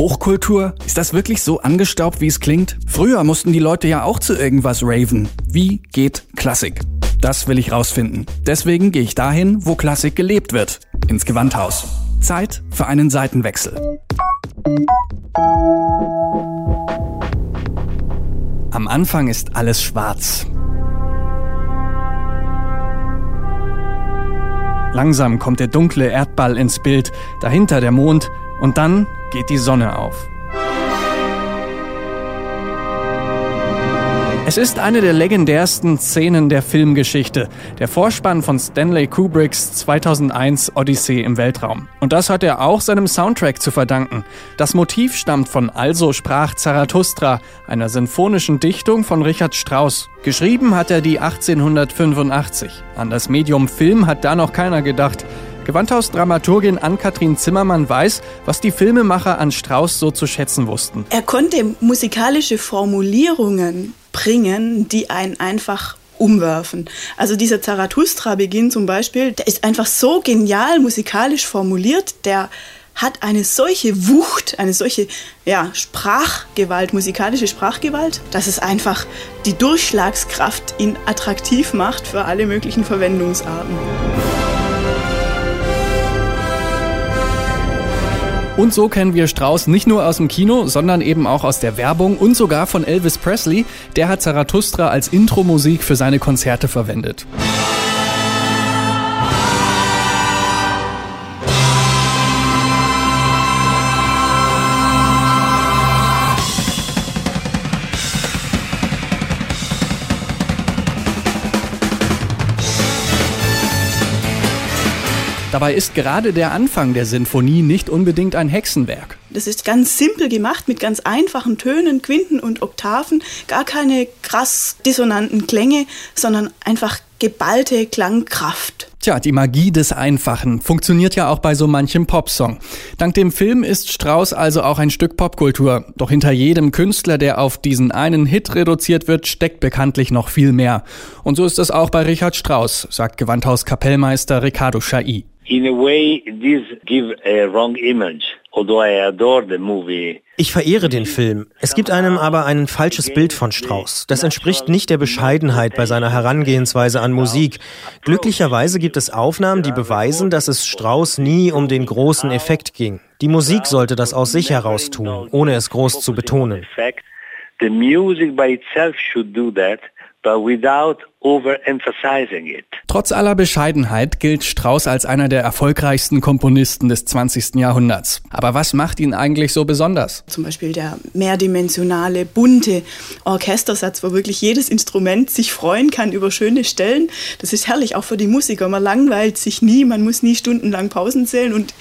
Hochkultur? Ist das wirklich so angestaubt, wie es klingt? Früher mussten die Leute ja auch zu irgendwas raven. Wie geht Klassik? Das will ich rausfinden. Deswegen gehe ich dahin, wo Klassik gelebt wird. Ins Gewandhaus. Zeit für einen Seitenwechsel. Am Anfang ist alles schwarz. Langsam kommt der dunkle Erdball ins Bild, dahinter der Mond und dann geht die Sonne auf. Es ist eine der legendärsten Szenen der Filmgeschichte, der Vorspann von Stanley Kubricks 2001 Odyssee im Weltraum. Und das hat er auch seinem Soundtrack zu verdanken. Das Motiv stammt von Also sprach Zarathustra, einer sinfonischen Dichtung von Richard Strauss. Geschrieben hat er die 1885. An das Medium Film hat da noch keiner gedacht. Gewandhaus-Dramaturgin Ann-Kathrin Zimmermann weiß, was die Filmemacher an Strauss so zu schätzen wussten. Er konnte musikalische Formulierungen bringen, die einen einfach umwerfen. Also dieser Zarathustra-Beginn zum Beispiel, der ist einfach so genial musikalisch formuliert, der hat eine solche Wucht, eine solche ja, Sprachgewalt, musikalische Sprachgewalt, dass es einfach die Durchschlagskraft ihn attraktiv macht für alle möglichen Verwendungsarten. Und so kennen wir Strauss nicht nur aus dem Kino, sondern eben auch aus der Werbung und sogar von Elvis Presley. Der hat Zarathustra als Intro-Musik für seine Konzerte verwendet. Dabei ist gerade der Anfang der Sinfonie nicht unbedingt ein Hexenwerk. Das ist ganz simpel gemacht mit ganz einfachen Tönen, Quinten und Oktaven, gar keine krass dissonanten Klänge, sondern einfach geballte Klangkraft. Tja, die Magie des Einfachen funktioniert ja auch bei so manchem Popsong. Dank dem Film ist Strauss also auch ein Stück Popkultur. Doch hinter jedem Künstler, der auf diesen einen Hit reduziert wird, steckt bekanntlich noch viel mehr. Und so ist es auch bei Richard Strauss, sagt Gewandhaus-Kapellmeister Ricardo Chai in a way this give a wrong image. Although I adore the movie. Ich verehre den Film. Es gibt einem aber ein falsches Bild von Strauss. Das entspricht nicht der Bescheidenheit bei seiner Herangehensweise an Musik. Glücklicherweise gibt es Aufnahmen, die beweisen, dass es Strauss nie um den großen Effekt ging. Die Musik sollte das aus sich heraus tun, ohne es groß zu betonen. The music by itself should do that but without overemphasizing it. Trotz aller Bescheidenheit gilt Strauss als einer der erfolgreichsten Komponisten des 20. Jahrhunderts. Aber was macht ihn eigentlich so besonders? Zum Beispiel der mehrdimensionale, bunte Orchestersatz, wo wirklich jedes Instrument sich freuen kann über schöne Stellen. Das ist herrlich, auch für die Musiker. Man langweilt sich nie, man muss nie stundenlang Pausen zählen und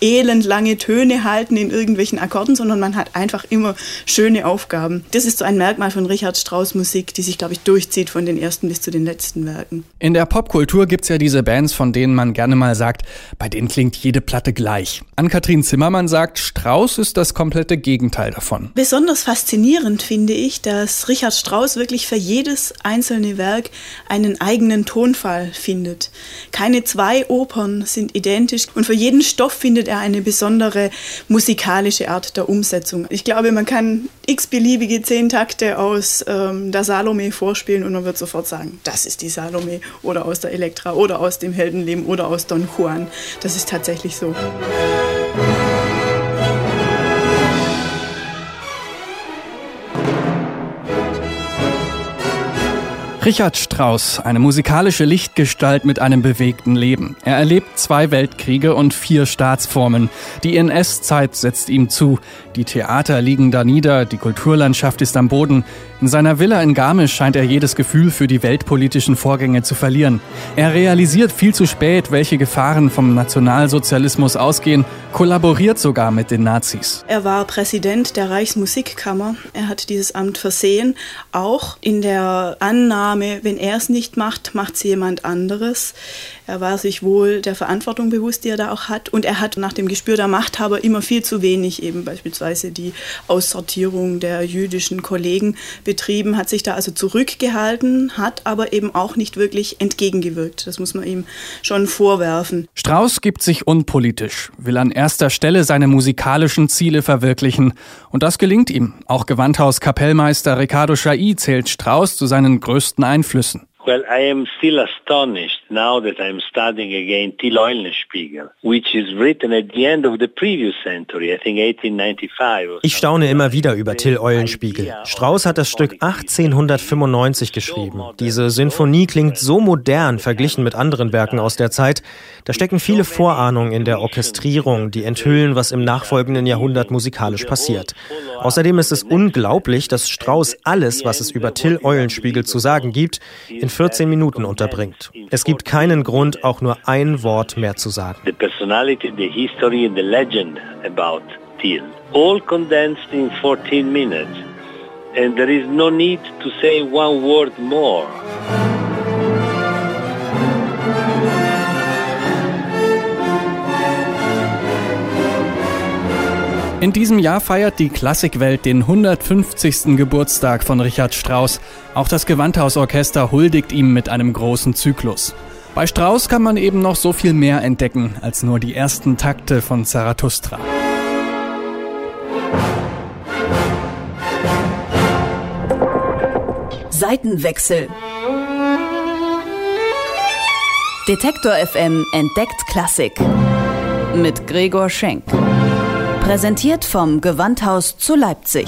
elendlange Töne halten in irgendwelchen Akkorden, sondern man hat einfach immer schöne Aufgaben. Das ist so ein Merkmal von Richard Strauss Musik, die sich, glaube ich, durchzieht von den ersten bis zu den letzten Werken. In der Popkultur gibt es ja diese Bands, von denen man gerne mal sagt, bei denen klingt jede Platte gleich. Ann-Kathrin Zimmermann sagt, Strauss ist das komplette Gegenteil davon. Besonders faszinierend finde ich, dass Richard Strauss wirklich für jedes einzelne Werk einen eigenen Tonfall findet. Keine zwei Opern sind identisch und für jeden Stoff findet findet er eine besondere musikalische Art der Umsetzung. Ich glaube, man kann x-beliebige zehn Takte aus ähm, der Salome vorspielen und man wird sofort sagen, das ist die Salome oder aus der Elektra oder aus dem Heldenleben oder aus Don Juan. Das ist tatsächlich so. Richard Strauss, eine musikalische Lichtgestalt mit einem bewegten Leben. Er erlebt zwei Weltkriege und vier Staatsformen. Die NS-Zeit setzt ihm zu. Die Theater liegen da nieder, die Kulturlandschaft ist am Boden. In seiner Villa in Garmisch scheint er jedes Gefühl für die weltpolitischen Vorgänge zu verlieren. Er realisiert viel zu spät, welche Gefahren vom Nationalsozialismus ausgehen, kollaboriert sogar mit den Nazis. Er war Präsident der Reichsmusikkammer. Er hat dieses Amt versehen, auch in der Annahme, wenn er es nicht macht, macht es jemand anderes. Er war sich wohl der Verantwortung bewusst, die er da auch hat. Und er hat nach dem Gespür der Machthaber immer viel zu wenig, eben beispielsweise die Aussortierung der jüdischen Kollegen betrieben, hat sich da also zurückgehalten, hat aber eben auch nicht wirklich entgegengewirkt. Das muss man ihm schon vorwerfen. Strauss gibt sich unpolitisch, will an erster Stelle seine musikalischen Ziele verwirklichen. Und das gelingt ihm. Auch Gewandhaus-Kapellmeister Ricardo Chailly zählt Strauss zu seinen größten Einflüssen. Well, I am still astonished now that I'm studying again Till Eulenspiegel, which is written at the end of the previous century, I think 1895. Ich staune immer wieder über Till Eulenspiegel. Strauss hat das Stück 1895 geschrieben. Diese Sinfonie klingt so modern verglichen mit anderen Werken aus der Zeit. Da stecken viele Vorahnungen in der Orchestrierung, die enthüllen, was im nachfolgenden Jahrhundert musikalisch passiert. Außerdem ist es unglaublich, dass Strauss alles, was es über Till Eulenspiegel zu sagen gibt, in 14 Minuten unterbringt. Es gibt keinen Grund, auch nur ein Wort mehr zu sagen. The personality, the history and the legend about Till, all condensed in 14 minutes. And there is no need to say one word more. In diesem Jahr feiert die Klassikwelt den 150. Geburtstag von Richard Strauss. Auch das Gewandhausorchester huldigt ihm mit einem großen Zyklus. Bei Strauss kann man eben noch so viel mehr entdecken als nur die ersten Takte von Zarathustra. Seitenwechsel. Detektor FM entdeckt Klassik. Mit Gregor Schenk. Präsentiert vom Gewandhaus zu Leipzig.